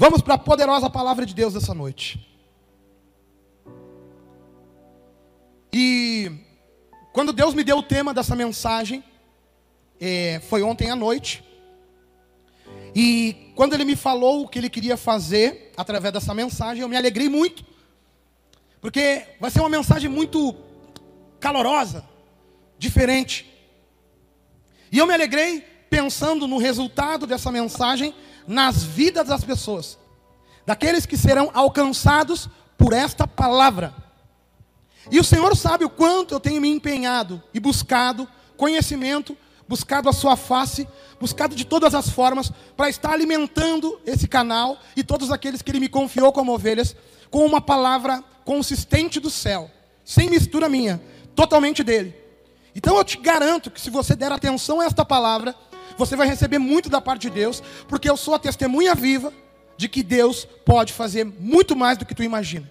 Vamos para a poderosa palavra de Deus essa noite. E quando Deus me deu o tema dessa mensagem, é, foi ontem à noite. E quando Ele me falou o que Ele queria fazer através dessa mensagem, eu me alegrei muito. Porque vai ser uma mensagem muito calorosa, diferente. E eu me alegrei pensando no resultado dessa mensagem nas vidas das pessoas, daqueles que serão alcançados por esta palavra. E o Senhor sabe o quanto eu tenho me empenhado e buscado conhecimento, buscado a sua face, buscado de todas as formas para estar alimentando esse canal e todos aqueles que ele me confiou como ovelhas com uma palavra consistente do céu, sem mistura minha, totalmente dele. Então eu te garanto que se você der atenção a esta palavra, você vai receber muito da parte de Deus, porque eu sou a testemunha viva de que Deus pode fazer muito mais do que tu imagina.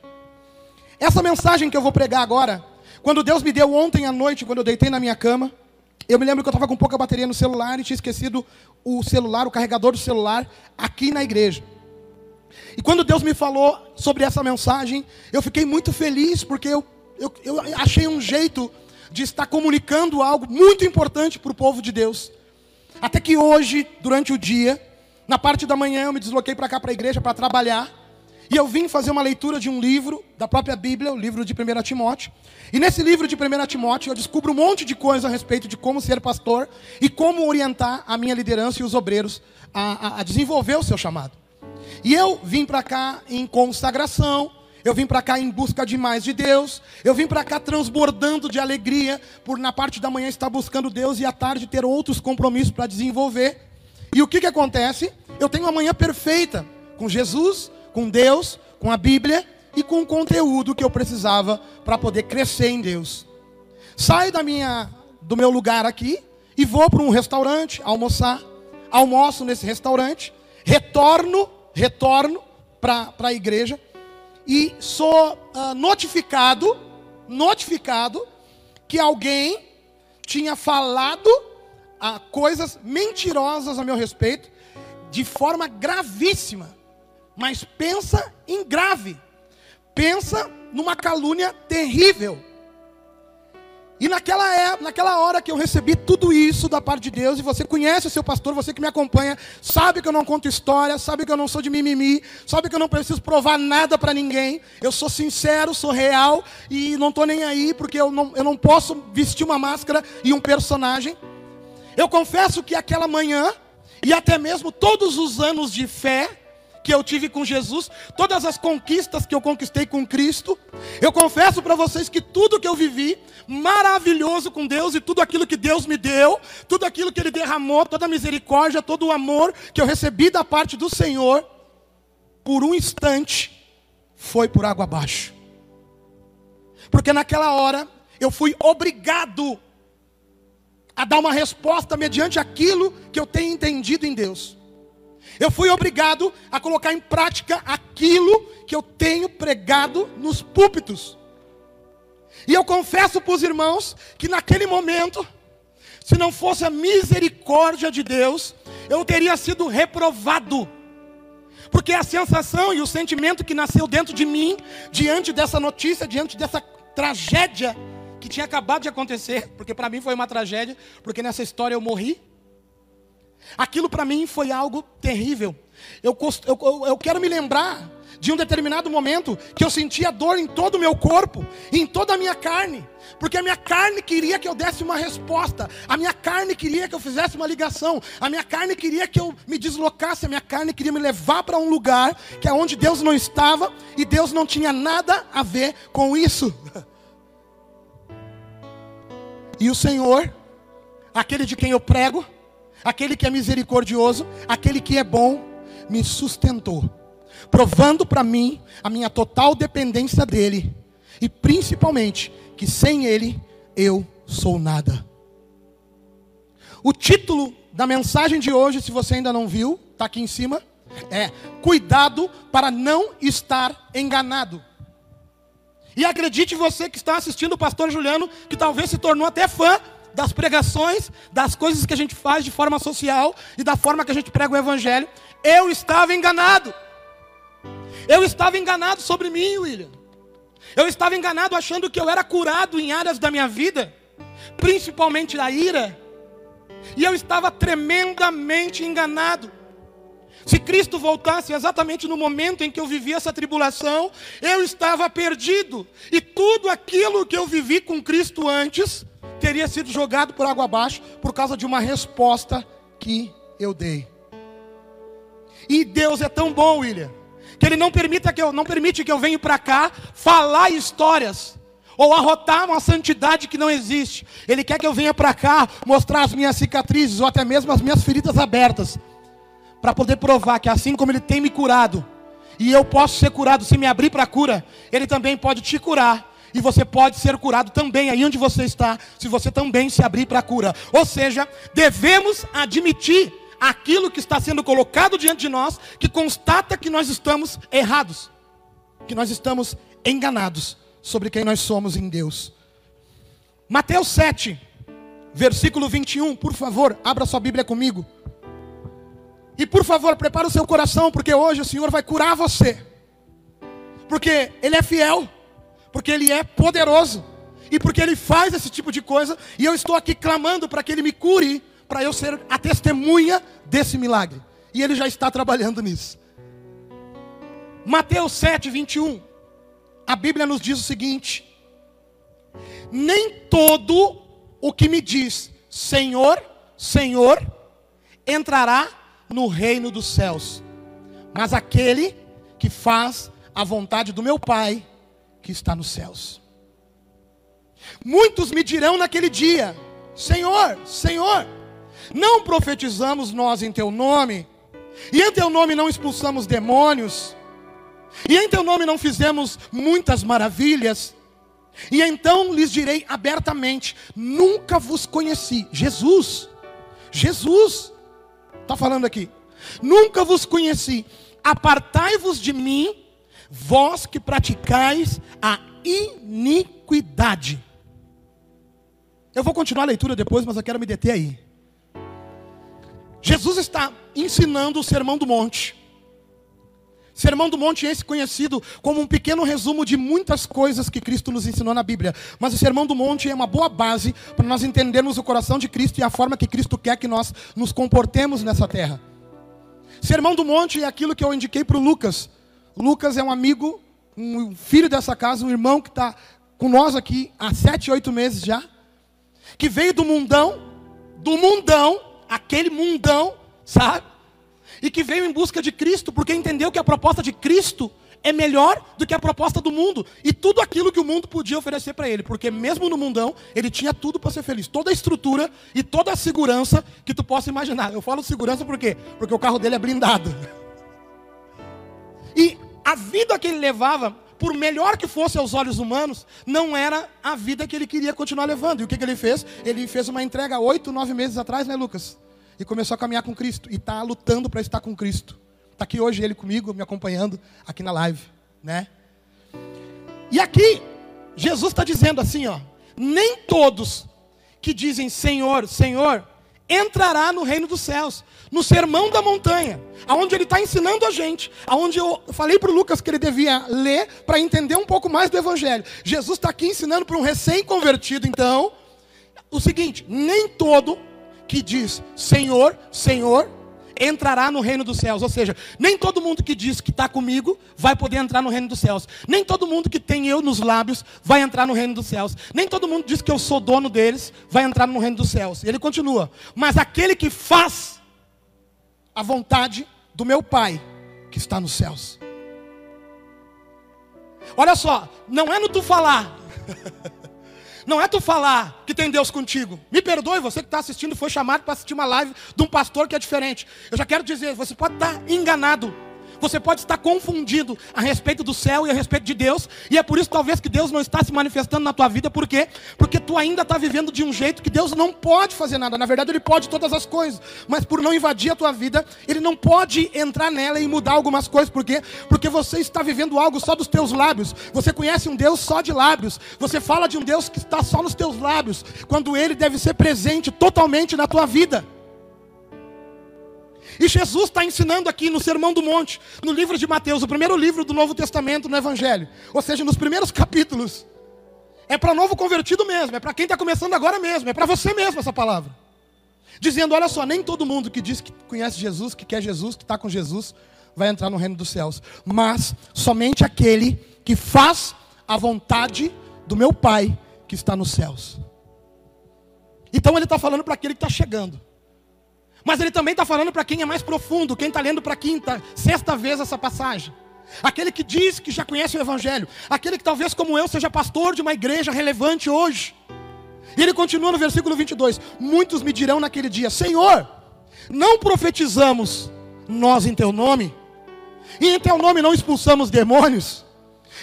Essa mensagem que eu vou pregar agora, quando Deus me deu ontem à noite, quando eu deitei na minha cama, eu me lembro que eu estava com pouca bateria no celular e tinha esquecido o celular, o carregador do celular, aqui na igreja. E quando Deus me falou sobre essa mensagem, eu fiquei muito feliz, porque eu, eu, eu achei um jeito de estar comunicando algo muito importante para o povo de Deus. Até que hoje, durante o dia, na parte da manhã, eu me desloquei para cá, para a igreja, para trabalhar. E eu vim fazer uma leitura de um livro, da própria Bíblia, o livro de 1 Timóteo. E nesse livro de 1 Timóteo, eu descubro um monte de coisas a respeito de como ser pastor e como orientar a minha liderança e os obreiros a, a, a desenvolver o seu chamado. E eu vim para cá em consagração, eu vim para cá em busca de mais de Deus, eu vim para cá transbordando de alegria, por na parte da manhã estar buscando Deus e à tarde ter outros compromissos para desenvolver. E o que, que acontece? Eu tenho uma manhã perfeita com Jesus, com Deus, com a Bíblia e com o conteúdo que eu precisava para poder crescer em Deus. Saio da minha, do meu lugar aqui e vou para um restaurante almoçar. Almoço nesse restaurante, retorno, retorno para a igreja e sou uh, notificado, notificado que alguém tinha falado uh, coisas mentirosas a meu respeito de forma gravíssima. Mas pensa em grave. Pensa numa calúnia terrível. E naquela, época, naquela hora que eu recebi tudo isso da parte de Deus, e você conhece o seu pastor, você que me acompanha, sabe que eu não conto história, sabe que eu não sou de mimimi, sabe que eu não preciso provar nada para ninguém. Eu sou sincero, sou real e não estou nem aí, porque eu não, eu não posso vestir uma máscara e um personagem. Eu confesso que aquela manhã, e até mesmo todos os anos de fé, que eu tive com Jesus, todas as conquistas que eu conquistei com Cristo. Eu confesso para vocês que tudo que eu vivi, maravilhoso com Deus e tudo aquilo que Deus me deu, tudo aquilo que Ele derramou, toda a misericórdia, todo o amor que eu recebi da parte do Senhor, por um instante, foi por água abaixo. Porque naquela hora eu fui obrigado a dar uma resposta mediante aquilo que eu tenho entendido em Deus. Eu fui obrigado a colocar em prática aquilo que eu tenho pregado nos púlpitos. E eu confesso para os irmãos que naquele momento, se não fosse a misericórdia de Deus, eu teria sido reprovado. Porque a sensação e o sentimento que nasceu dentro de mim, diante dessa notícia, diante dessa tragédia que tinha acabado de acontecer, porque para mim foi uma tragédia, porque nessa história eu morri, Aquilo para mim foi algo terrível. Eu, eu, eu, quero me lembrar de um determinado momento que eu sentia dor em todo o meu corpo, em toda a minha carne, porque a minha carne queria que eu desse uma resposta, a minha carne queria que eu fizesse uma ligação, a minha carne queria que eu me deslocasse, a minha carne queria me levar para um lugar que é onde Deus não estava e Deus não tinha nada a ver com isso. E o Senhor, aquele de quem eu prego, aquele que é misericordioso, aquele que é bom, me sustentou, provando para mim a minha total dependência dele e principalmente que sem ele eu sou nada. O título da mensagem de hoje, se você ainda não viu, está aqui em cima, é Cuidado para não estar enganado. E acredite você que está assistindo o pastor Juliano, que talvez se tornou até fã das pregações, das coisas que a gente faz de forma social e da forma que a gente prega o evangelho, eu estava enganado. Eu estava enganado sobre mim, William. Eu estava enganado achando que eu era curado em áreas da minha vida, principalmente a ira. E eu estava tremendamente enganado. Se Cristo voltasse exatamente no momento em que eu vivi essa tribulação, eu estava perdido. E tudo aquilo que eu vivi com Cristo antes teria sido jogado por água abaixo por causa de uma resposta que eu dei. E Deus é tão bom, William, que Ele não, permita que eu, não permite que eu venha para cá falar histórias ou arrotar uma santidade que não existe. Ele quer que eu venha para cá mostrar as minhas cicatrizes ou até mesmo as minhas feridas abertas para poder provar que assim como Ele tem me curado, e eu posso ser curado se me abrir para a cura, Ele também pode te curar. E você pode ser curado também aí onde você está, se você também se abrir para a cura. Ou seja, devemos admitir aquilo que está sendo colocado diante de nós, que constata que nós estamos errados, que nós estamos enganados sobre quem nós somos em Deus. Mateus 7, versículo 21, por favor, abra sua Bíblia comigo. E por favor, prepare o seu coração, porque hoje o Senhor vai curar você. Porque Ele é fiel, porque Ele é poderoso, e porque Ele faz esse tipo de coisa, e eu estou aqui clamando para que Ele me cure, para eu ser a testemunha desse milagre. E Ele já está trabalhando nisso. Mateus 7, 21. A Bíblia nos diz o seguinte: Nem todo o que me diz Senhor, Senhor, entrará no reino dos céus, mas aquele que faz a vontade do meu Pai que está nos céus. Muitos me dirão naquele dia: Senhor, Senhor, não profetizamos nós em teu nome, e em teu nome não expulsamos demônios, e em teu nome não fizemos muitas maravilhas. E então lhes direi abertamente: Nunca vos conheci. Jesus, Jesus, Está falando aqui. Nunca vos conheci. Apartai-vos de mim, vós que praticais a iniquidade. Eu vou continuar a leitura depois, mas eu quero me deter aí. Jesus está ensinando o sermão do monte. Sermão do Monte esse conhecido como um pequeno resumo de muitas coisas que Cristo nos ensinou na Bíblia. Mas o Sermão do Monte é uma boa base para nós entendermos o coração de Cristo e a forma que Cristo quer que nós nos comportemos nessa terra. Sermão do Monte é aquilo que eu indiquei para o Lucas. Lucas é um amigo, um filho dessa casa, um irmão que está com nós aqui há sete, oito meses já, que veio do mundão, do mundão, aquele mundão, sabe? e que veio em busca de Cristo, porque entendeu que a proposta de Cristo é melhor do que a proposta do mundo e tudo aquilo que o mundo podia oferecer para ele, porque mesmo no mundão ele tinha tudo para ser feliz, toda a estrutura e toda a segurança que tu possa imaginar. Eu falo segurança por quê? Porque o carro dele é blindado. E a vida que ele levava, por melhor que fosse aos olhos humanos, não era a vida que ele queria continuar levando. E o que, que ele fez? Ele fez uma entrega oito, nove meses atrás, né, Lucas? e começou a caminhar com Cristo e está lutando para estar com Cristo. Está aqui hoje ele comigo, me acompanhando aqui na live, né? E aqui Jesus está dizendo assim, ó, nem todos que dizem Senhor, Senhor, entrará no reino dos céus, no sermão da montanha, aonde ele está ensinando a gente, aonde eu falei para o Lucas que ele devia ler para entender um pouco mais do Evangelho. Jesus está aqui ensinando para um recém-convertido, então, o seguinte: nem todo que diz Senhor, Senhor, entrará no reino dos céus. Ou seja, nem todo mundo que diz que está comigo vai poder entrar no reino dos céus. Nem todo mundo que tem eu nos lábios vai entrar no reino dos céus. Nem todo mundo diz que eu sou dono deles vai entrar no reino dos céus. E ele continua: Mas aquele que faz a vontade do meu Pai que está nos céus. Olha só, não é no tu falar. Não é tu falar que tem Deus contigo. Me perdoe, você que está assistindo foi chamado para assistir uma live de um pastor que é diferente. Eu já quero dizer, você pode estar enganado. Você pode estar confundido a respeito do céu e a respeito de Deus, e é por isso talvez que Deus não está se manifestando na tua vida, por quê? Porque tu ainda está vivendo de um jeito que Deus não pode fazer nada. Na verdade, Ele pode todas as coisas, mas por não invadir a tua vida, Ele não pode entrar nela e mudar algumas coisas, por quê? Porque você está vivendo algo só dos teus lábios. Você conhece um Deus só de lábios. Você fala de um Deus que está só nos teus lábios, quando Ele deve ser presente totalmente na tua vida. E Jesus está ensinando aqui no Sermão do Monte, no livro de Mateus, o primeiro livro do Novo Testamento no Evangelho, ou seja, nos primeiros capítulos. É para novo convertido mesmo, é para quem está começando agora mesmo, é para você mesmo essa palavra. Dizendo: olha só, nem todo mundo que diz que conhece Jesus, que quer Jesus, que está com Jesus, vai entrar no reino dos céus, mas somente aquele que faz a vontade do meu Pai que está nos céus. Então ele está falando para aquele que está chegando. Mas ele também está falando para quem é mais profundo, quem está lendo para quinta, sexta vez essa passagem. Aquele que diz que já conhece o Evangelho, aquele que talvez como eu seja pastor de uma igreja relevante hoje. E ele continua no versículo 22: Muitos me dirão naquele dia: Senhor, não profetizamos nós em teu nome, e em teu nome não expulsamos demônios,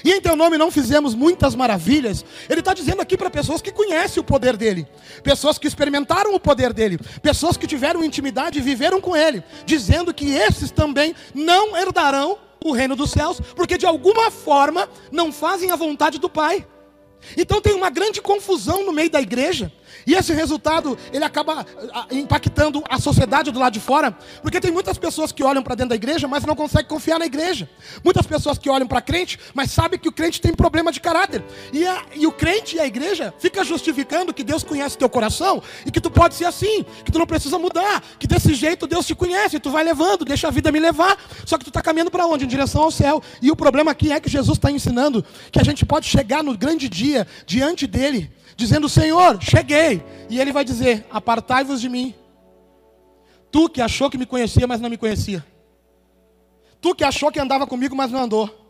e em teu nome não fizemos muitas maravilhas. Ele está dizendo aqui para pessoas que conhecem o poder dele, pessoas que experimentaram o poder dele, pessoas que tiveram intimidade e viveram com ele, dizendo que esses também não herdarão o reino dos céus, porque de alguma forma não fazem a vontade do Pai. Então tem uma grande confusão no meio da igreja. E esse resultado, ele acaba ah, impactando a sociedade do lado de fora, porque tem muitas pessoas que olham para dentro da igreja, mas não conseguem confiar na igreja. Muitas pessoas que olham para crente, mas sabem que o crente tem problema de caráter. E, a, e o crente e a igreja fica justificando que Deus conhece teu coração e que tu pode ser assim, que tu não precisa mudar, que desse jeito Deus te conhece, tu vai levando, deixa a vida me levar. Só que tu está caminhando para onde? Em direção ao céu. E o problema aqui é que Jesus está ensinando que a gente pode chegar no grande dia diante dele dizendo: Senhor, cheguei. E ele vai dizer: Apartai-vos de mim. Tu que achou que me conhecia, mas não me conhecia. Tu que achou que andava comigo, mas não andou.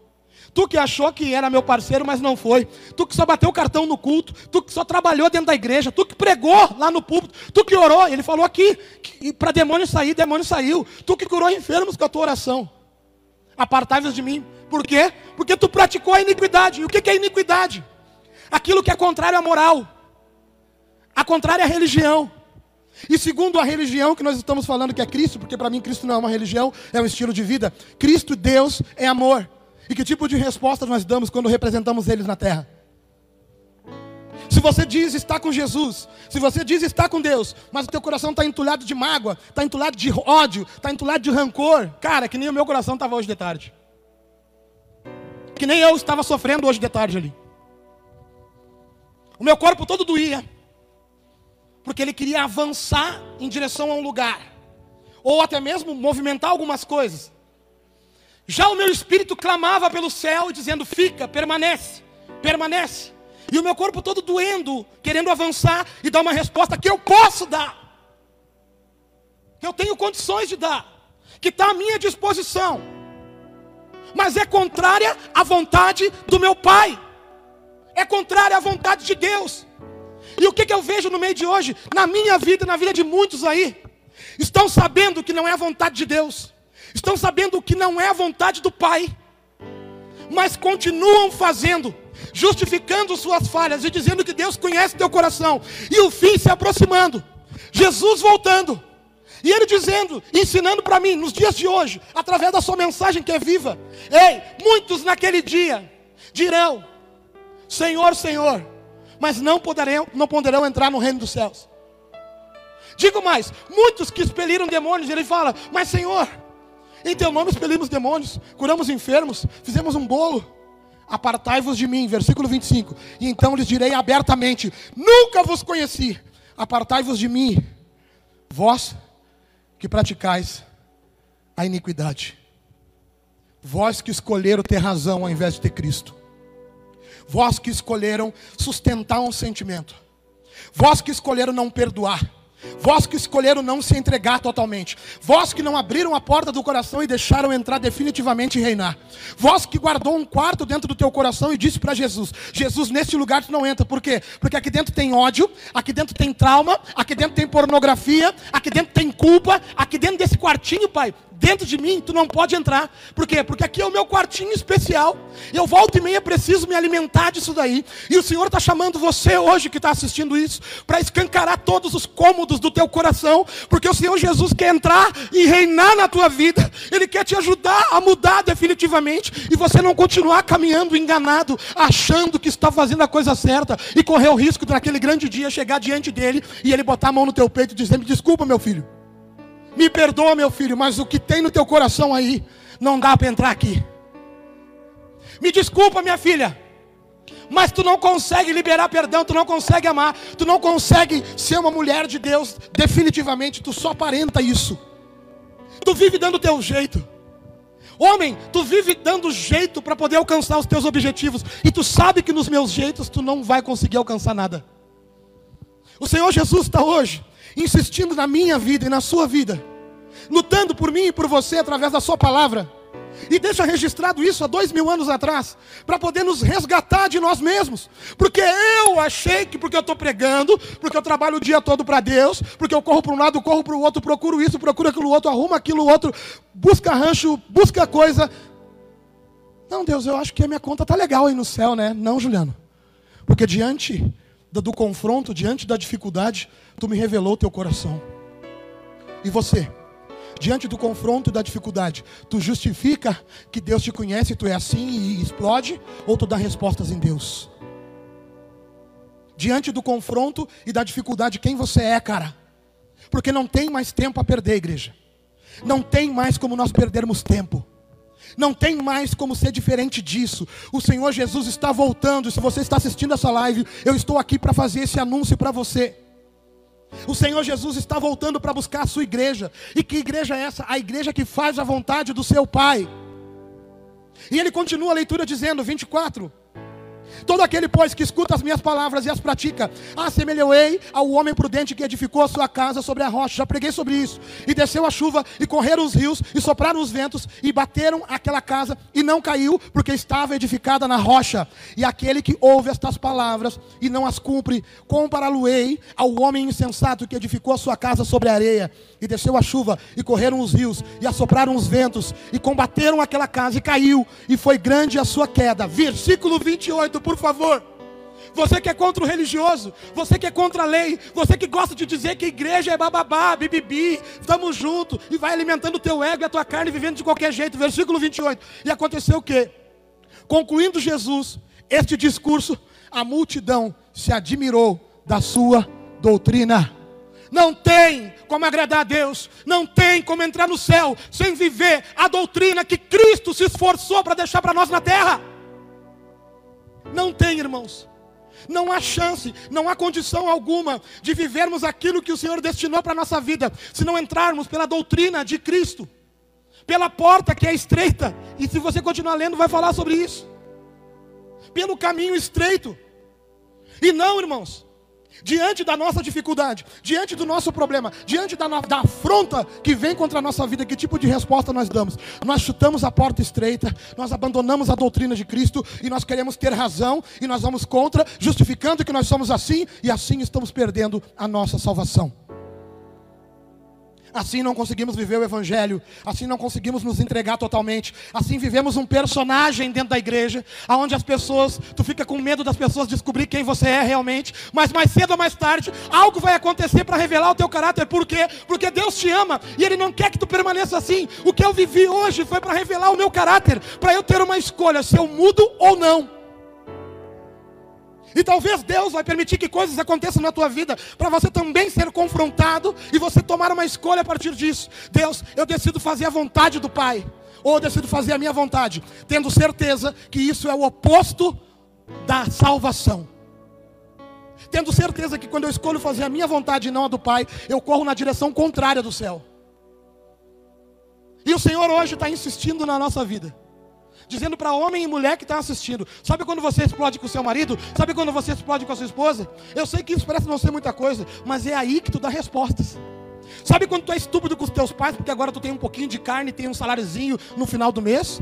Tu que achou que era meu parceiro, mas não foi. Tu que só bateu o cartão no culto. Tu que só trabalhou dentro da igreja. Tu que pregou lá no púlpito. Tu que orou. Ele falou aqui para demônio sair, demônio saiu. Tu que curou enfermos com a tua oração. Apartai-vos de mim. Por quê? Porque tu praticou a iniquidade. E o que é iniquidade? Aquilo que é contrário à moral, a contrária à religião. E segundo a religião que nós estamos falando que é Cristo, porque para mim Cristo não é uma religião, é um estilo de vida. Cristo, Deus, é amor. E que tipo de resposta nós damos quando representamos eles na terra? Se você diz estar com Jesus, se você diz estar com Deus, mas o teu coração está entulhado de mágoa, está entulhado de ódio, está entulhado de rancor, cara, que nem o meu coração estava hoje de tarde. Que nem eu estava sofrendo hoje de tarde ali. O meu corpo todo doía. Porque ele queria avançar em direção a um lugar. Ou até mesmo movimentar algumas coisas. Já o meu espírito clamava pelo céu, dizendo: Fica, permanece, permanece. E o meu corpo todo doendo, querendo avançar e dar uma resposta que eu posso dar. Que eu tenho condições de dar. Que está à minha disposição. Mas é contrária à vontade do meu Pai é contrária à vontade de Deus. E o que, que eu vejo no meio de hoje, na minha vida na vida de muitos aí? Estão sabendo que não é a vontade de Deus, estão sabendo que não é a vontade do Pai, mas continuam fazendo, justificando suas falhas e dizendo que Deus conhece teu coração, e o fim se aproximando, Jesus voltando. E ele dizendo, ensinando para mim, nos dias de hoje, através da sua mensagem que é viva: Ei, muitos naquele dia dirão: Senhor, Senhor, mas não poderão, não poderão entrar no reino dos céus. Digo mais, muitos que expeliram demônios, ele fala, mas Senhor, em teu nome expelimos demônios, curamos enfermos, fizemos um bolo. Apartai-vos de mim, versículo 25. E então lhes direi abertamente: Nunca vos conheci. Apartai-vos de mim, vós que praticais a iniquidade. Vós que escolheram ter razão ao invés de ter Cristo. Vós que escolheram sustentar um sentimento. Vós que escolheram não perdoar. Vós que escolheram não se entregar totalmente. Vós que não abriram a porta do coração e deixaram entrar definitivamente e reinar. Vós que guardou um quarto dentro do teu coração e disse para Jesus: Jesus, nesse lugar tu não entra. Por quê? Porque aqui dentro tem ódio, aqui dentro tem trauma, aqui dentro tem pornografia, aqui dentro tem culpa, aqui dentro desse quartinho, pai, dentro de mim, tu não pode entrar. Por quê? Porque aqui é o meu quartinho especial. Eu volto e meia preciso me alimentar disso daí. E o Senhor está chamando você hoje que está assistindo isso para escancarar todos os cômodos do teu coração, porque o Senhor Jesus quer entrar e reinar na tua vida. Ele quer te ajudar a mudar definitivamente e você não continuar caminhando enganado, achando que está fazendo a coisa certa e correr o risco de naquele grande dia chegar diante dele e ele botar a mão no teu peito e dizer: "Me desculpa, meu filho. Me perdoa, meu filho, mas o que tem no teu coração aí não dá para entrar aqui. Me desculpa, minha filha. Mas tu não consegue liberar perdão, tu não consegue amar, tu não consegue ser uma mulher de Deus definitivamente, tu só aparenta isso. Tu vive dando teu jeito. Homem, tu vive dando jeito para poder alcançar os teus objetivos, e tu sabe que nos meus jeitos tu não vai conseguir alcançar nada. O Senhor Jesus está hoje insistindo na minha vida e na sua vida, lutando por mim e por você através da Sua palavra. E deixa registrado isso há dois mil anos atrás, para poder nos resgatar de nós mesmos. Porque eu achei que porque eu estou pregando, porque eu trabalho o dia todo para Deus, porque eu corro para um lado, corro para o outro, procuro isso, procuro aquilo outro, arrumo aquilo outro, busca rancho, busca coisa. Não, Deus, eu acho que a minha conta está legal aí no céu, né? Não, Juliano. Porque diante do, confronto, diante da dificuldade, tu me revelou o teu coração. E você? diante do confronto e da dificuldade, tu justifica que Deus te conhece, tu é assim e explode, ou tu dá respostas em Deus? Diante do confronto e da dificuldade, quem você é, cara? Porque não tem mais tempo a perder, igreja. Não tem mais como nós perdermos tempo. Não tem mais como ser diferente disso. O Senhor Jesus está voltando. Se você está assistindo essa live, eu estou aqui para fazer esse anúncio para você. O Senhor Jesus está voltando para buscar a sua igreja. E que igreja é essa? A igreja que faz a vontade do seu Pai. E ele continua a leitura dizendo, 24: Todo aquele, pois, que escuta as minhas palavras e as pratica, assemelhei ao homem prudente que edificou a sua casa sobre a rocha. Já preguei sobre isso. E desceu a chuva, e correram os rios, e sopraram os ventos, e bateram aquela casa, e não caiu, porque estava edificada na rocha. E aquele que ouve estas palavras e não as cumpre, compará-lo-ei ao homem insensato que edificou a sua casa sobre a areia. E desceu a chuva, e correram os rios, e assopraram os ventos, e combateram aquela casa, e caiu, e foi grande a sua queda. Versículo 28, por favor. Você que é contra o religioso, você que é contra a lei, você que gosta de dizer que a igreja é bababá, bibibi, estamos juntos, e vai alimentando o teu ego e a tua carne vivendo de qualquer jeito. Versículo 28. E aconteceu o que? Concluindo Jesus este discurso, a multidão se admirou da sua doutrina. Não tem como agradar a Deus, não tem como entrar no céu sem viver a doutrina que Cristo se esforçou para deixar para nós na terra. Não tem, irmãos. Não há chance, não há condição alguma de vivermos aquilo que o Senhor destinou para a nossa vida, se não entrarmos pela doutrina de Cristo, pela porta que é estreita, e se você continuar lendo, vai falar sobre isso, pelo caminho estreito, e não, irmãos, diante da nossa dificuldade, diante do nosso problema, diante da, da afronta que vem contra a nossa vida, que tipo de resposta nós damos? Nós chutamos a porta estreita, nós abandonamos a doutrina de Cristo e nós queremos ter razão e nós vamos contra, justificando que nós somos assim e assim estamos perdendo a nossa salvação. Assim não conseguimos viver o Evangelho, assim não conseguimos nos entregar totalmente, assim vivemos um personagem dentro da igreja, aonde as pessoas, tu fica com medo das pessoas descobrir quem você é realmente, mas mais cedo ou mais tarde, algo vai acontecer para revelar o teu caráter, por quê? Porque Deus te ama e Ele não quer que tu permaneça assim. O que eu vivi hoje foi para revelar o meu caráter, para eu ter uma escolha, se eu mudo ou não. E talvez Deus vai permitir que coisas aconteçam na tua vida para você também ser confrontado e você tomar uma escolha a partir disso. Deus, eu decido fazer a vontade do Pai, ou eu decido fazer a minha vontade, tendo certeza que isso é o oposto da salvação. Tendo certeza que quando eu escolho fazer a minha vontade e não a do Pai, eu corro na direção contrária do céu. E o Senhor hoje está insistindo na nossa vida dizendo para homem e mulher que estão assistindo: sabe quando você explode com o seu marido? Sabe quando você explode com a sua esposa? Eu sei que isso parece não ser muita coisa, mas é aí que tu dá respostas. Sabe quando tu é estúpido com os teus pais, porque agora tu tem um pouquinho de carne, tem um saláriozinho no final do mês?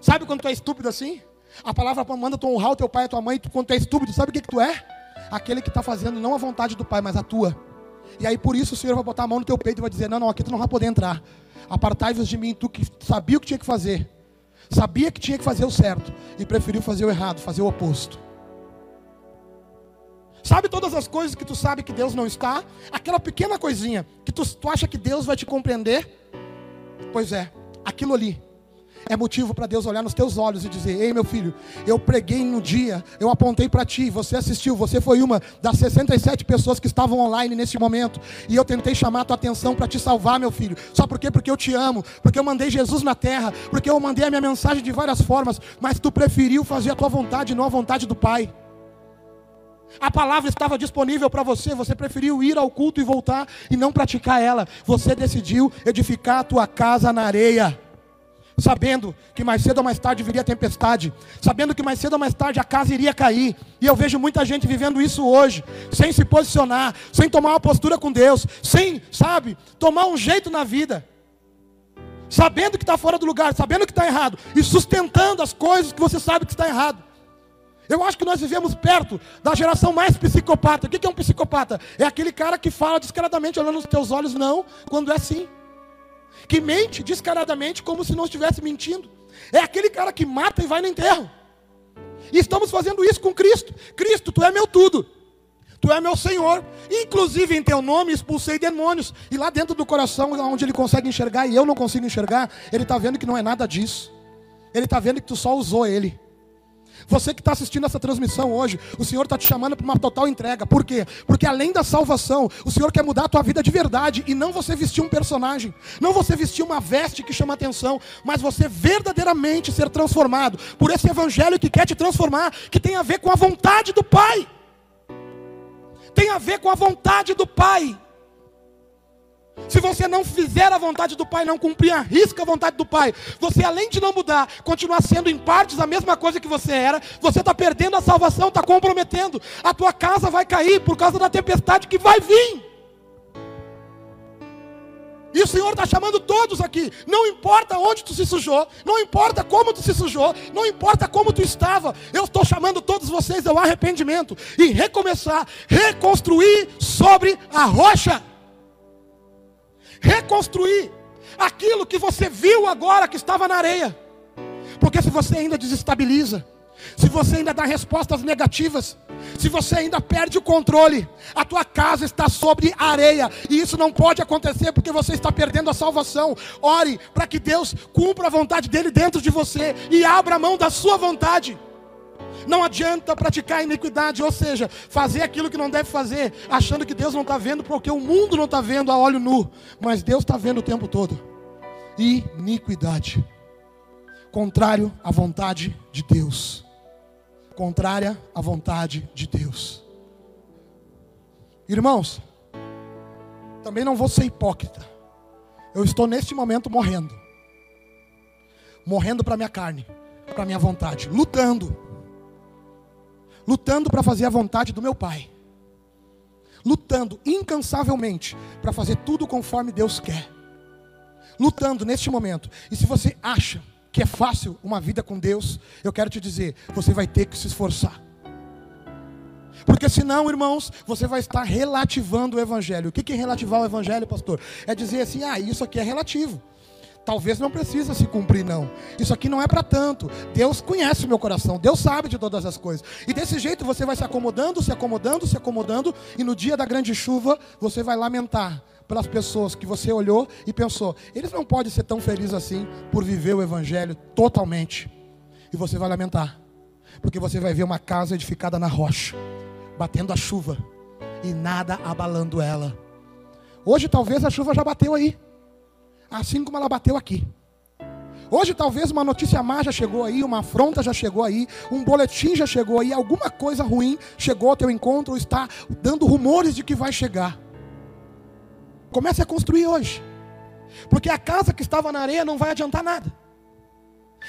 Sabe quando tu é estúpido assim? A palavra manda tu honrar o teu pai e a tua mãe, tu, quando tu é estúpido, sabe o que, que tu é? Aquele que está fazendo não a vontade do pai, mas a tua. E aí por isso o Senhor vai botar a mão no teu peito e vai dizer: Não, não, aqui tu não vai poder entrar. Apartai-vos de mim, tu que sabia o que tinha que fazer sabia que tinha que fazer o certo e preferiu fazer o errado, fazer o oposto. Sabe todas as coisas que tu sabe que Deus não está? Aquela pequena coisinha que tu, tu acha que Deus vai te compreender? Pois é, aquilo ali é motivo para Deus olhar nos teus olhos e dizer: Ei, meu filho, eu preguei no dia, eu apontei para ti, você assistiu, você foi uma das 67 pessoas que estavam online nesse momento, e eu tentei chamar a tua atenção para te salvar, meu filho. Só por quê? Porque eu te amo, porque eu mandei Jesus na terra, porque eu mandei a minha mensagem de várias formas, mas tu preferiu fazer a tua vontade, não a vontade do Pai. A palavra estava disponível para você, você preferiu ir ao culto e voltar e não praticar ela. Você decidiu edificar a tua casa na areia. Sabendo que mais cedo ou mais tarde viria tempestade, sabendo que mais cedo ou mais tarde a casa iria cair, e eu vejo muita gente vivendo isso hoje, sem se posicionar, sem tomar uma postura com Deus, sem, sabe, tomar um jeito na vida, sabendo que está fora do lugar, sabendo que está errado, e sustentando as coisas que você sabe que está errado. Eu acho que nós vivemos perto da geração mais psicopata. O que é um psicopata? É aquele cara que fala descaradamente, olhando nos teus olhos, não, quando é sim. Que mente descaradamente, como se não estivesse mentindo. É aquele cara que mata e vai no enterro. E estamos fazendo isso com Cristo. Cristo, tu é meu tudo. Tu é meu Senhor. Inclusive em teu nome expulsei demônios. E lá dentro do coração, onde ele consegue enxergar e eu não consigo enxergar, ele está vendo que não é nada disso. Ele está vendo que tu só usou ele. Você que está assistindo essa transmissão hoje, o Senhor está te chamando para uma total entrega. Por quê? Porque além da salvação, o Senhor quer mudar a tua vida de verdade e não você vestir um personagem, não você vestir uma veste que chama atenção, mas você verdadeiramente ser transformado por esse evangelho que quer te transformar, que tem a ver com a vontade do Pai. Tem a ver com a vontade do Pai. Se você não fizer a vontade do Pai, não cumprir a risca a vontade do Pai, você além de não mudar, continuar sendo em partes a mesma coisa que você era, você está perdendo a salvação, está comprometendo. A tua casa vai cair por causa da tempestade que vai vir. E o Senhor está chamando todos aqui. Não importa onde tu se sujou, não importa como tu se sujou, não importa como tu estava. Eu estou chamando todos vocês ao arrependimento e recomeçar, reconstruir sobre a rocha reconstruir aquilo que você viu agora que estava na areia. Porque se você ainda desestabiliza, se você ainda dá respostas negativas, se você ainda perde o controle, a tua casa está sobre areia, e isso não pode acontecer porque você está perdendo a salvação. Ore para que Deus cumpra a vontade dele dentro de você e abra a mão da sua vontade. Não adianta praticar iniquidade, ou seja, fazer aquilo que não deve fazer, achando que Deus não está vendo, porque o mundo não está vendo a olho nu, mas Deus está vendo o tempo todo. Iniquidade, contrário à vontade de Deus, contrária à vontade de Deus. Irmãos, também não vou ser hipócrita. Eu estou neste momento morrendo, morrendo para minha carne, para minha vontade, lutando lutando para fazer a vontade do meu Pai, lutando incansavelmente para fazer tudo conforme Deus quer, lutando neste momento. E se você acha que é fácil uma vida com Deus, eu quero te dizer, você vai ter que se esforçar. Porque senão, irmãos, você vai estar relativando o Evangelho. O que é relativar o Evangelho, pastor? É dizer assim, ah, isso aqui é relativo. Talvez não precisa se cumprir, não. Isso aqui não é para tanto. Deus conhece o meu coração, Deus sabe de todas as coisas. E desse jeito você vai se acomodando, se acomodando, se acomodando, e no dia da grande chuva você vai lamentar pelas pessoas que você olhou e pensou, eles não podem ser tão felizes assim por viver o Evangelho totalmente. E você vai lamentar, porque você vai ver uma casa edificada na rocha, batendo a chuva, e nada abalando ela. Hoje talvez a chuva já bateu aí assim como ela bateu aqui. Hoje talvez uma notícia má já chegou aí, uma afronta já chegou aí, um boletim já chegou aí, alguma coisa ruim chegou ao teu encontro ou está dando rumores de que vai chegar. Comece a construir hoje. Porque a casa que estava na areia não vai adiantar nada.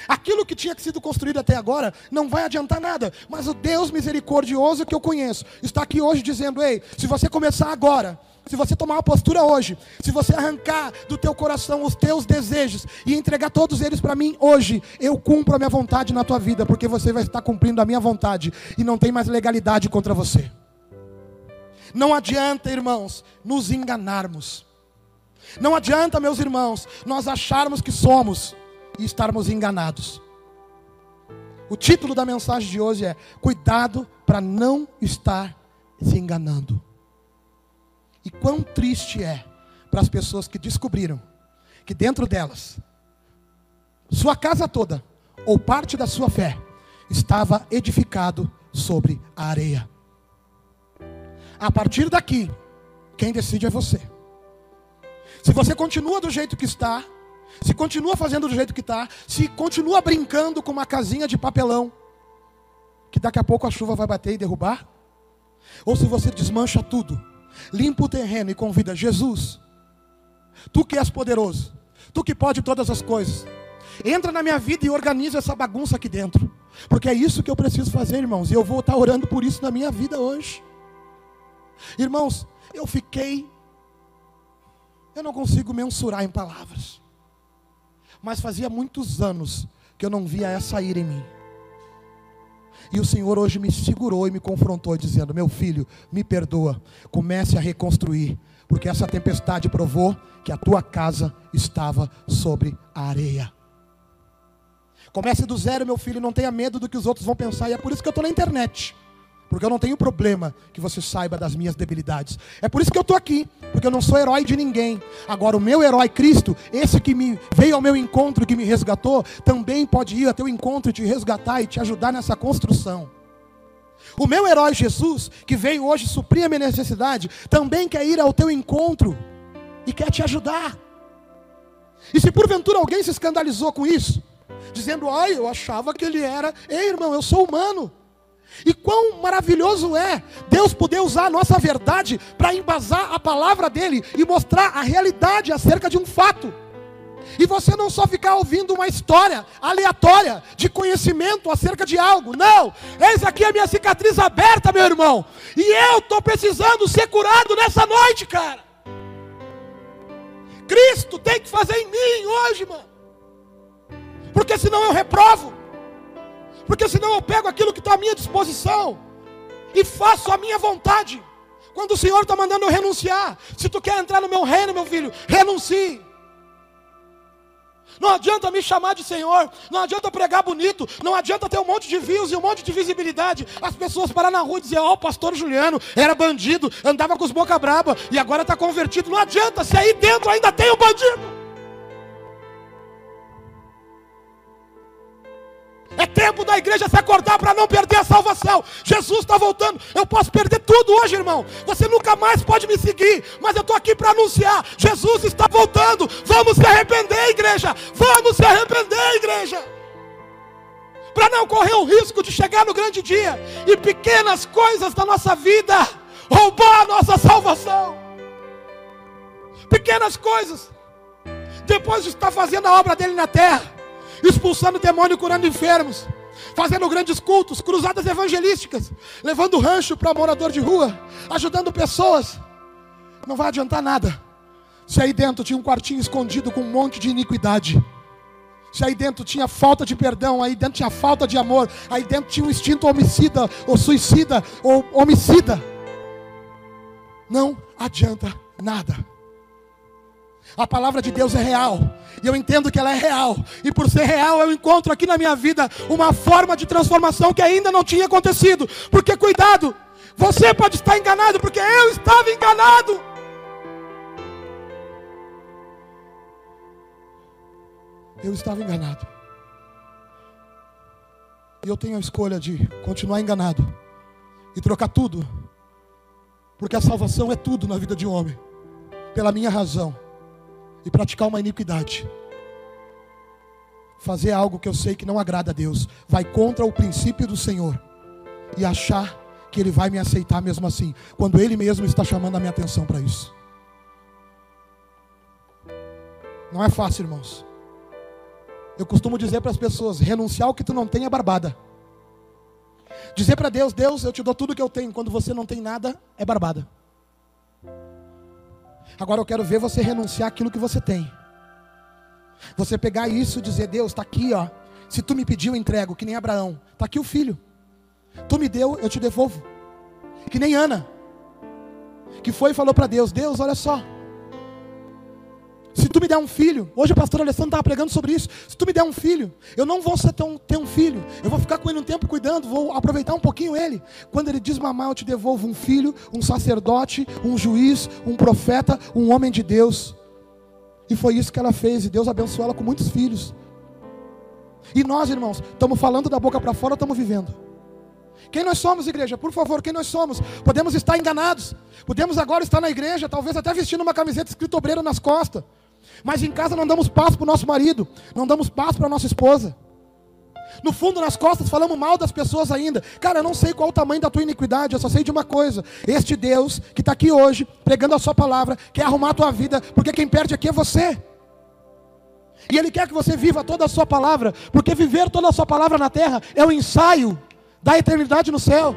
Aquilo que tinha sido construído até agora não vai adiantar nada, mas o Deus misericordioso que eu conheço está aqui hoje dizendo: ei, se você começar agora, se você tomar uma postura hoje, se você arrancar do teu coração os teus desejos e entregar todos eles para mim hoje, eu cumpro a minha vontade na tua vida, porque você vai estar cumprindo a minha vontade e não tem mais legalidade contra você. Não adianta, irmãos, nos enganarmos. Não adianta, meus irmãos, nós acharmos que somos e estarmos enganados. O título da mensagem de hoje é: Cuidado para não estar se enganando. E quão triste é para as pessoas que descobriram que dentro delas sua casa toda, ou parte da sua fé, estava edificado sobre a areia. A partir daqui, quem decide é você. Se você continua do jeito que está, se continua fazendo do jeito que está, se continua brincando com uma casinha de papelão, que daqui a pouco a chuva vai bater e derrubar, ou se você desmancha tudo, limpa o terreno e convida Jesus, tu que és poderoso, tu que pode todas as coisas, entra na minha vida e organiza essa bagunça aqui dentro, porque é isso que eu preciso fazer, irmãos, e eu vou estar orando por isso na minha vida hoje. Irmãos, eu fiquei, eu não consigo mensurar em palavras, mas fazia muitos anos que eu não via essa ira em mim. E o Senhor hoje me segurou e me confrontou, dizendo: Meu filho, me perdoa, comece a reconstruir, porque essa tempestade provou que a tua casa estava sobre a areia. Comece do zero, meu filho, não tenha medo do que os outros vão pensar, e é por isso que eu estou na internet. Porque eu não tenho problema que você saiba das minhas debilidades. É por isso que eu estou aqui, porque eu não sou herói de ninguém. Agora, o meu herói Cristo, esse que me veio ao meu encontro, que me resgatou, também pode ir ao teu encontro e te resgatar e te ajudar nessa construção. O meu herói Jesus, que veio hoje suprir a minha necessidade, também quer ir ao teu encontro e quer te ajudar. E se porventura alguém se escandalizou com isso, dizendo, ai, eu achava que ele era, ei irmão, eu sou humano. E quão maravilhoso é Deus poder usar a nossa verdade para embasar a palavra dele e mostrar a realidade acerca de um fato. E você não só ficar ouvindo uma história aleatória de conhecimento acerca de algo. Não, eis aqui a minha cicatriz aberta, meu irmão. E eu estou precisando ser curado nessa noite, cara. Cristo tem que fazer em mim hoje, mano. Porque senão eu reprovo. Porque senão eu pego aquilo que está à minha disposição e faço a minha vontade. Quando o Senhor está mandando eu renunciar, se tu quer entrar no meu reino, meu filho, renuncie. Não adianta me chamar de Senhor, não adianta pregar bonito, não adianta ter um monte de views e um monte de visibilidade. As pessoas parar na rua e dizer: Ó, oh, o pastor Juliano era bandido, andava com os boca braba e agora está convertido. Não adianta, se aí dentro ainda tem um bandido. É tempo da igreja se acordar para não perder a salvação. Jesus está voltando. Eu posso perder tudo hoje, irmão. Você nunca mais pode me seguir. Mas eu estou aqui para anunciar: Jesus está voltando. Vamos se arrepender, igreja. Vamos se arrepender, igreja. Para não correr o risco de chegar no grande dia e pequenas coisas da nossa vida roubar a nossa salvação. Pequenas coisas. Depois de estar fazendo a obra dele na terra expulsando demônio, curando enfermos, fazendo grandes cultos, cruzadas evangelísticas, levando rancho para morador de rua, ajudando pessoas. Não vai adiantar nada. Se aí dentro tinha um quartinho escondido com um monte de iniquidade. Se aí dentro tinha falta de perdão, aí dentro tinha falta de amor, aí dentro tinha um instinto homicida, ou suicida, ou homicida. Não adianta nada. A palavra de Deus é real. E eu entendo que ela é real. E por ser real, eu encontro aqui na minha vida uma forma de transformação que ainda não tinha acontecido. Porque cuidado, você pode estar enganado, porque eu estava enganado. Eu estava enganado. E eu tenho a escolha de continuar enganado e trocar tudo. Porque a salvação é tudo na vida de um homem. Pela minha razão e praticar uma iniquidade. Fazer algo que eu sei que não agrada a Deus, vai contra o princípio do Senhor e achar que Ele vai me aceitar mesmo assim, quando Ele mesmo está chamando a minha atenção para isso. Não é fácil, irmãos. Eu costumo dizer para as pessoas: renunciar ao que tu não tem é barbada. Dizer para Deus: Deus, eu te dou tudo que eu tenho, quando você não tem nada, é barbada. Agora eu quero ver você renunciar aquilo que você tem. Você pegar isso e dizer: Deus, está aqui, ó. Se tu me pediu, eu entrego, que nem Abraão. Está aqui o filho. Tu me deu, eu te devolvo. Que nem Ana, que foi e falou para Deus: Deus, olha só. Se tu me der um filho, hoje o pastor Alessandro estava pregando sobre isso. Se tu me der um filho, eu não vou ser tão, ter um filho. Eu vou ficar com ele um tempo cuidando, vou aproveitar um pouquinho ele. Quando ele diz mamar, eu te devolvo um filho, um sacerdote, um juiz, um profeta, um homem de Deus. E foi isso que ela fez, e Deus abençoou ela com muitos filhos. E nós, irmãos, estamos falando da boca para fora estamos vivendo? Quem nós somos, igreja? Por favor, quem nós somos? Podemos estar enganados. Podemos agora estar na igreja, talvez até vestindo uma camiseta escrito obreiro nas costas. Mas em casa não damos paz para o nosso marido, não damos paz para a nossa esposa. No fundo, nas costas, falamos mal das pessoas ainda. Cara, eu não sei qual o tamanho da tua iniquidade, eu só sei de uma coisa: este Deus que está aqui hoje, pregando a Sua palavra, quer arrumar a tua vida, porque quem perde aqui é você. E Ele quer que você viva toda a Sua palavra, porque viver toda a Sua palavra na terra é o um ensaio da eternidade no céu.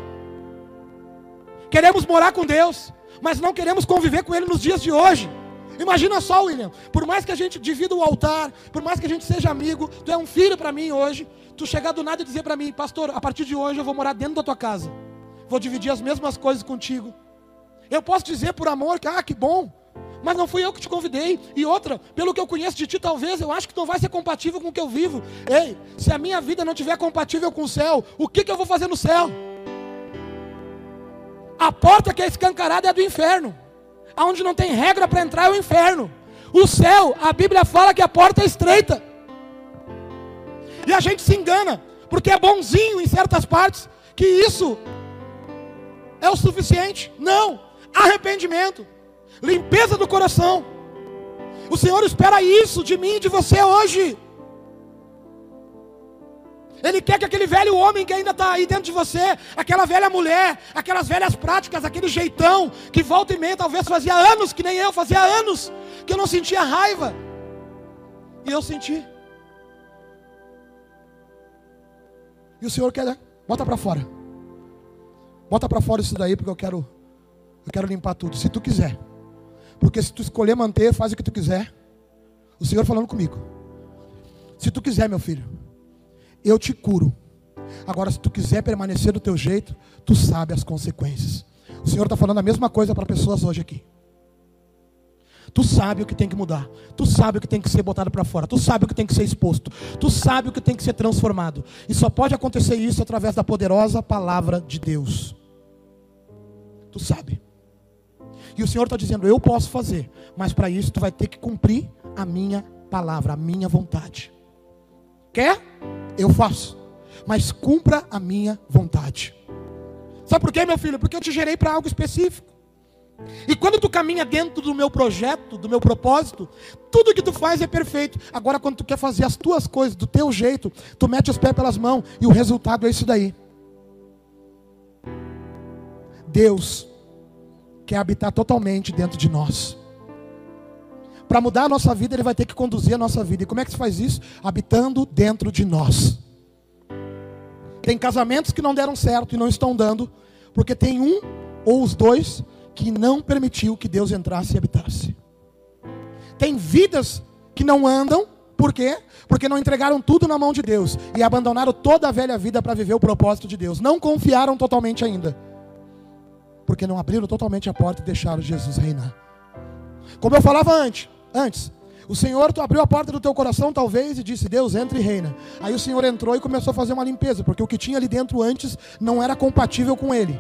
Queremos morar com Deus, mas não queremos conviver com Ele nos dias de hoje. Imagina só, William, por mais que a gente divida o altar, por mais que a gente seja amigo, tu é um filho para mim hoje, tu chegar do nada e dizer para mim, pastor, a partir de hoje eu vou morar dentro da tua casa, vou dividir as mesmas coisas contigo. Eu posso dizer por amor que, ah, que bom, mas não fui eu que te convidei. E outra, pelo que eu conheço de ti, talvez eu acho que não vai ser compatível com o que eu vivo. Ei, se a minha vida não tiver compatível com o céu, o que, que eu vou fazer no céu? A porta que é escancarada é do inferno. Aonde não tem regra para entrar é o inferno. O céu, a Bíblia fala que a porta é estreita. E a gente se engana, porque é bonzinho em certas partes, que isso é o suficiente. Não, arrependimento limpeza do coração. O Senhor espera isso de mim e de você hoje. Ele quer que aquele velho homem que ainda está aí dentro de você, aquela velha mulher, aquelas velhas práticas, aquele jeitão, que volta e meia talvez fazia anos, que nem eu, fazia anos, que eu não sentia raiva. E eu senti. E o Senhor quer, né? bota para fora. Bota para fora isso daí, porque eu quero, eu quero limpar tudo. Se tu quiser. Porque se tu escolher manter, faz o que tu quiser. O Senhor falando comigo. Se tu quiser, meu filho, eu te curo. Agora, se tu quiser permanecer do teu jeito, tu sabe as consequências. O Senhor está falando a mesma coisa para pessoas hoje aqui. Tu sabe o que tem que mudar. Tu sabe o que tem que ser botado para fora. Tu sabe o que tem que ser exposto. Tu sabe o que tem que ser transformado. E só pode acontecer isso através da poderosa palavra de Deus. Tu sabe. E o Senhor está dizendo: Eu posso fazer, mas para isso tu vai ter que cumprir a minha palavra, a minha vontade. Quer? Eu faço, mas cumpra a minha vontade. Sabe por quê, meu filho? Porque eu te gerei para algo específico. E quando tu caminha dentro do meu projeto, do meu propósito, tudo que tu faz é perfeito. Agora, quando tu quer fazer as tuas coisas do teu jeito, tu mete os pés pelas mãos e o resultado é isso daí. Deus quer habitar totalmente dentro de nós. Para mudar a nossa vida, Ele vai ter que conduzir a nossa vida. E como é que se faz isso? Habitando dentro de nós. Tem casamentos que não deram certo e não estão dando, porque tem um ou os dois que não permitiu que Deus entrasse e habitasse. Tem vidas que não andam, por quê? Porque não entregaram tudo na mão de Deus e abandonaram toda a velha vida para viver o propósito de Deus. Não confiaram totalmente ainda porque não abriram totalmente a porta e deixaram Jesus reinar. Como eu falava antes, antes, o Senhor tu abriu a porta do teu coração talvez e disse: "Deus, entre e reina". Aí o Senhor entrou e começou a fazer uma limpeza, porque o que tinha ali dentro antes não era compatível com ele.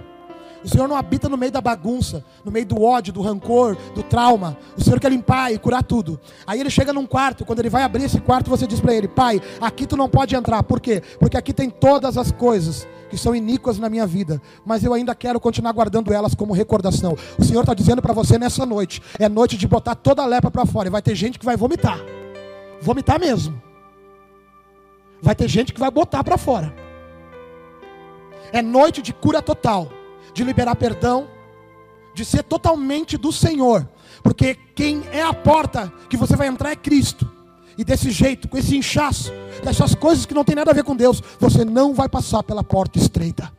O Senhor não habita no meio da bagunça, no meio do ódio, do rancor, do trauma. O Senhor quer limpar e curar tudo. Aí ele chega num quarto, quando ele vai abrir esse quarto, você diz para ele: Pai, aqui tu não pode entrar. Por quê? Porque aqui tem todas as coisas que são iníquas na minha vida, mas eu ainda quero continuar guardando elas como recordação. O Senhor está dizendo para você nessa noite: é noite de botar toda a lepra para fora. E vai ter gente que vai vomitar, vomitar mesmo. Vai ter gente que vai botar para fora. É noite de cura total de liberar perdão, de ser totalmente do Senhor, porque quem é a porta que você vai entrar é Cristo. E desse jeito, com esse inchaço, dessas coisas que não tem nada a ver com Deus, você não vai passar pela porta estreita.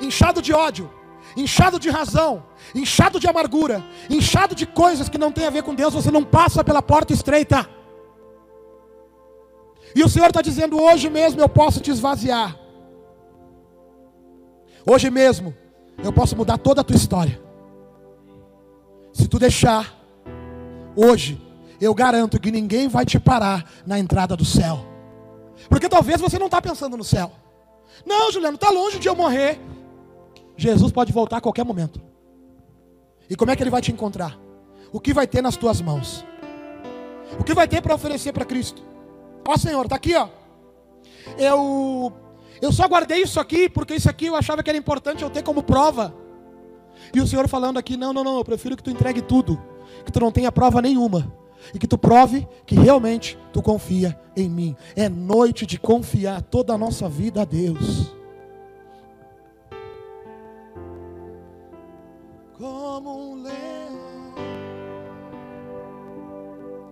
Inchado de ódio, inchado de razão, inchado de amargura, inchado de coisas que não tem a ver com Deus, você não passa pela porta estreita. E o Senhor está dizendo: hoje mesmo eu posso te esvaziar. Hoje mesmo, eu posso mudar toda a tua história. Se tu deixar, hoje, eu garanto que ninguém vai te parar na entrada do céu. Porque talvez você não está pensando no céu. Não, Juliano, está longe de eu morrer. Jesus pode voltar a qualquer momento. E como é que ele vai te encontrar? O que vai ter nas tuas mãos? O que vai ter para oferecer para Cristo? Ó Senhor, está aqui, ó. Eu, eu só guardei isso aqui porque isso aqui eu achava que era importante eu ter como prova. E o Senhor falando aqui, não, não, não, eu prefiro que tu entregue tudo, que tu não tenha prova nenhuma. E que tu prove que realmente tu confia em mim. É noite de confiar toda a nossa vida a Deus. Como um leão.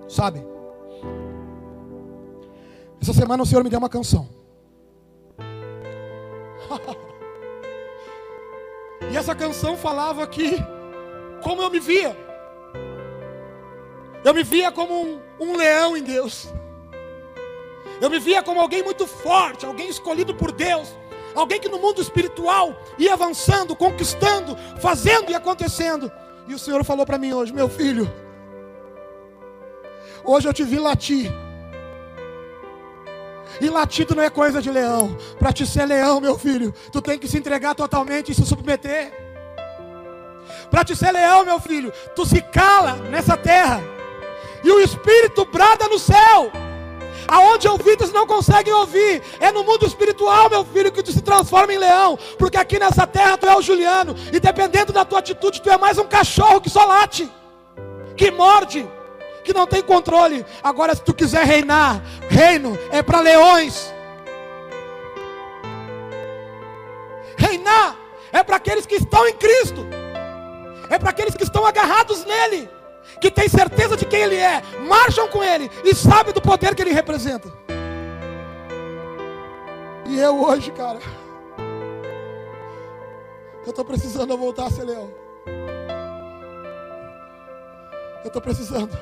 Sabe? Essa semana o Senhor me deu uma canção. e essa canção falava que como eu me via. Eu me via como um, um leão em Deus. Eu me via como alguém muito forte, alguém escolhido por Deus, alguém que no mundo espiritual ia avançando, conquistando, fazendo e acontecendo. E o Senhor falou para mim hoje, meu filho, hoje eu te vi latir. E latido não é coisa de leão. Para te ser leão, meu filho, tu tem que se entregar totalmente e se submeter. Para te ser leão, meu filho, tu se cala nessa terra. E o Espírito brada no céu. Aonde ouvidos não conseguem ouvir, é no mundo espiritual, meu filho, que tu se transforma em leão, porque aqui nessa terra tu é o Juliano, e dependendo da tua atitude, tu é mais um cachorro que só late, que morde, que não tem controle. Agora, se tu quiser reinar, reino é para leões. Reinar é para aqueles que estão em Cristo, é para aqueles que estão agarrados nele, que têm certeza de quem ele é, marcham com ele e sabem do poder que ele representa. E eu hoje, cara, eu estou precisando voltar a ser leão. Eu estou precisando.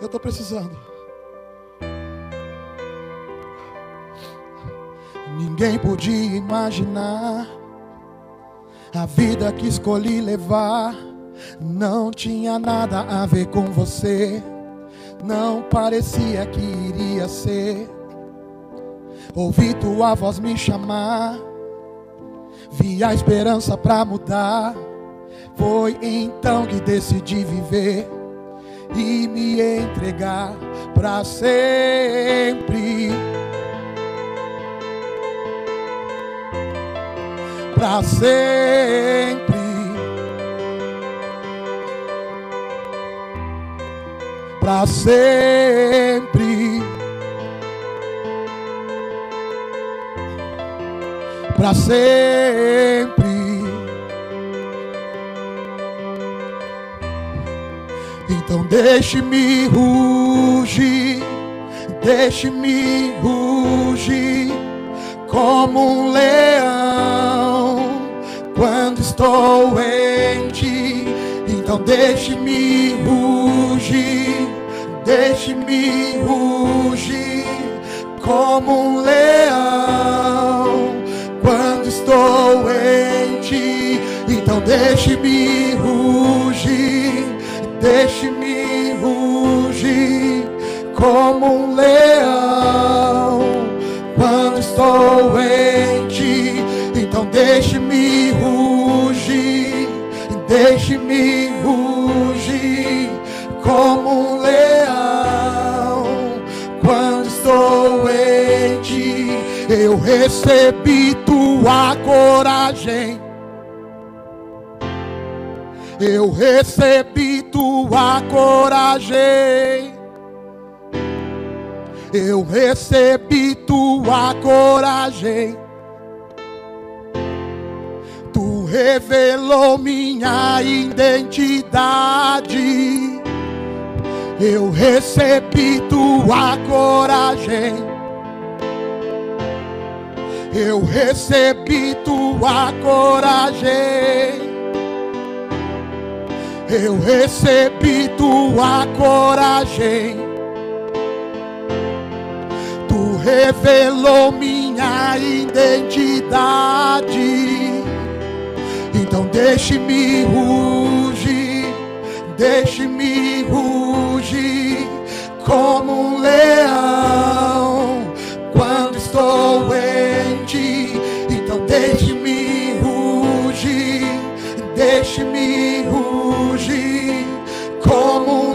Eu estou precisando. Ninguém podia imaginar a vida que escolhi levar. Não tinha nada a ver com você. Não parecia que iria ser. Ouvi tua voz me chamar. Vi a esperança para mudar. Foi então que decidi viver e me entregar para sempre. Para sempre. Para sempre. Para sempre. Então deixe-me rugir, deixe-me rugir como um leão quando estou em ti. Então deixe-me rugir, deixe-me rugir como um leão quando estou em ti. Então deixe-me rugir deixe-me rugir como um leão quando estou em ti. Então deixe-me rugir, deixe-me Recebi tua coragem eu recebi tua coragem. Eu recebi tua coragem. Tu revelou minha identidade. Eu recebi tua coragem. Eu recebi tua coragem eu recebi tua coragem. Tu revelou minha identidade. Então deixe-me rugir, deixe-me rugir como um leão quando estou em deixe-me rugir como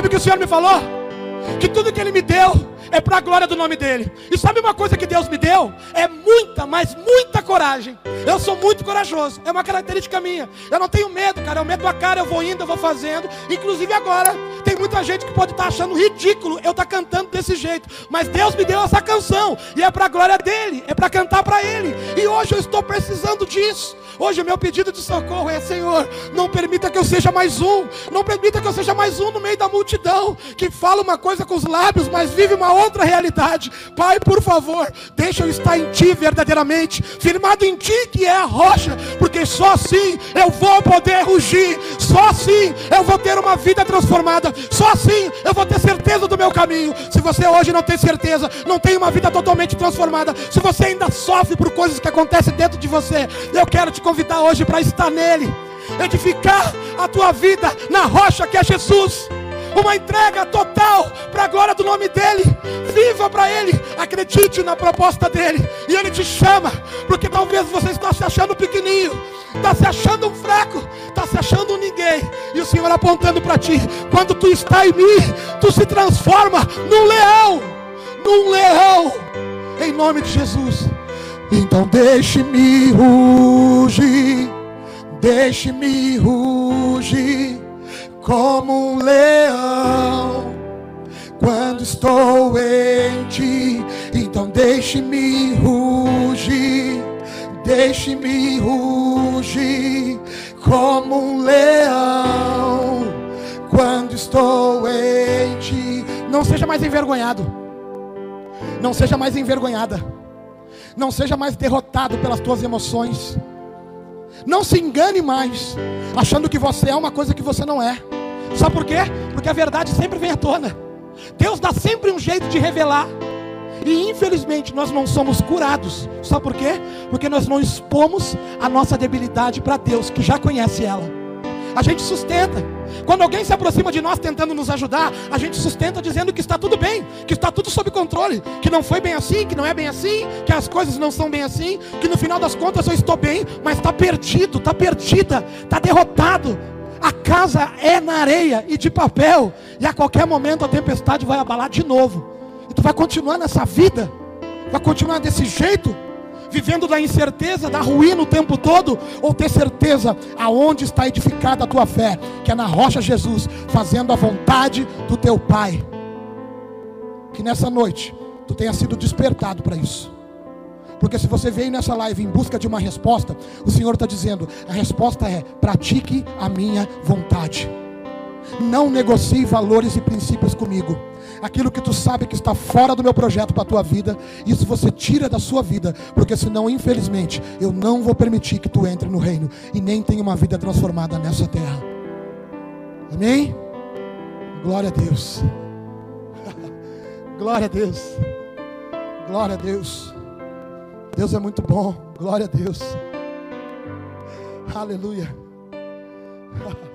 Sabe o que o Senhor me falou? Que tudo que Ele me deu é para a glória do nome dele. E sabe uma coisa que Deus me deu? É muita, mas muita coragem. Eu sou muito corajoso, é uma característica minha. Eu não tenho medo, cara. Eu meto a cara, eu vou indo, eu vou fazendo. Inclusive agora, tem muita gente que pode estar tá achando ridículo eu estar tá cantando desse jeito. Mas Deus me deu essa canção, e é para a glória dele, é para cantar para ele. E hoje eu estou precisando disso. Hoje o meu pedido de socorro é: Senhor, não permita que eu seja mais um, não permita que eu seja mais um no meio da multidão, que fala uma coisa com os lábios, mas vive uma outra realidade. Pai, por favor, deixa eu estar em Ti verdadeiramente, firmado em Ti que é a rocha, porque só assim eu vou poder rugir, só assim eu vou ter uma vida transformada, só assim eu vou ter certeza do meu caminho. Se você hoje não tem certeza, não tem uma vida totalmente transformada, se você ainda sofre por coisas que acontecem dentro de você, eu quero te convidar hoje para estar nele, edificar a tua vida na rocha que é Jesus. Uma entrega total para a glória do nome dEle. Viva para Ele, acredite na proposta dEle. E Ele te chama, porque talvez você está se achando pequenininho, está se achando fraco, está se achando ninguém. E o Senhor apontando para ti: quando tu está em mim, tu se transforma num leão, num leão, em nome de Jesus. Então deixe-me rugir, deixe-me rugir como um leão. Quando estou em ti, então deixe-me rugir, deixe-me rugir como um leão. Quando estou em ti, não seja mais envergonhado, não seja mais envergonhada. Não seja mais derrotado pelas tuas emoções. Não se engane mais, achando que você é uma coisa que você não é. Sabe por quê? Porque a verdade sempre vem à tona. Deus dá sempre um jeito de revelar. E infelizmente nós não somos curados. Sabe por quê? Porque nós não expomos a nossa debilidade para Deus, que já conhece ela a gente sustenta. Quando alguém se aproxima de nós tentando nos ajudar, a gente sustenta dizendo que está tudo bem, que está tudo sob controle, que não foi bem assim, que não é bem assim, que as coisas não são bem assim, que no final das contas eu estou bem, mas está perdido, está perdida, está derrotado. A casa é na areia e de papel, e a qualquer momento a tempestade vai abalar de novo. E tu vai continuar nessa vida, vai continuar desse jeito vivendo da incerteza, da ruína o tempo todo, ou ter certeza aonde está edificada a tua fé, que é na rocha Jesus, fazendo a vontade do teu Pai. Que nessa noite tu tenha sido despertado para isso. Porque se você veio nessa live em busca de uma resposta, o Senhor está dizendo: a resposta é: pratique a minha vontade. Não negocie valores e princípios comigo aquilo que tu sabe que está fora do meu projeto para a tua vida, isso você tira da sua vida, porque senão, infelizmente, eu não vou permitir que tu entre no reino e nem tenha uma vida transformada nessa terra. Amém? Glória a Deus. Glória a Deus. Glória a Deus. Deus é muito bom. Glória a Deus. Aleluia.